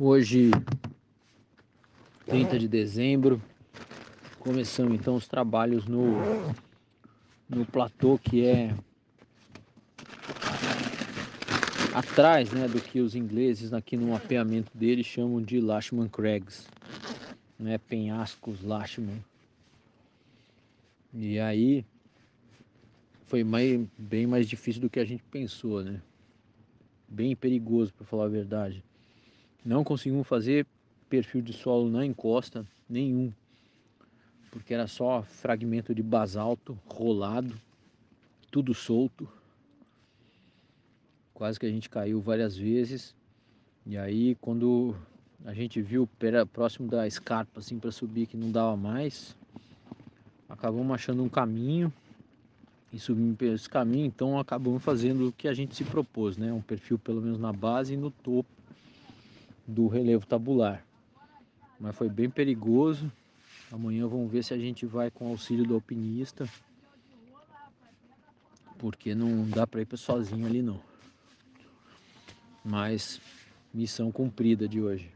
Hoje, 30 de dezembro, começamos então os trabalhos no, no platô que é atrás né, do que os ingleses aqui no mapeamento deles chamam de Lashman Crags, né, penhascos Lashman. E aí foi mais, bem mais difícil do que a gente pensou, né? Bem perigoso para falar a verdade. Não conseguimos fazer perfil de solo na encosta nenhum, porque era só fragmento de basalto rolado, tudo solto. Quase que a gente caiu várias vezes. E aí quando a gente viu próximo da escarpa assim para subir que não dava mais, acabamos achando um caminho e subimos por esse caminho, então acabamos fazendo o que a gente se propôs, né? Um perfil pelo menos na base e no topo do relevo tabular. Mas foi bem perigoso. Amanhã vamos ver se a gente vai com auxílio do alpinista. Porque não dá para ir sozinho ali não. Mas missão cumprida de hoje.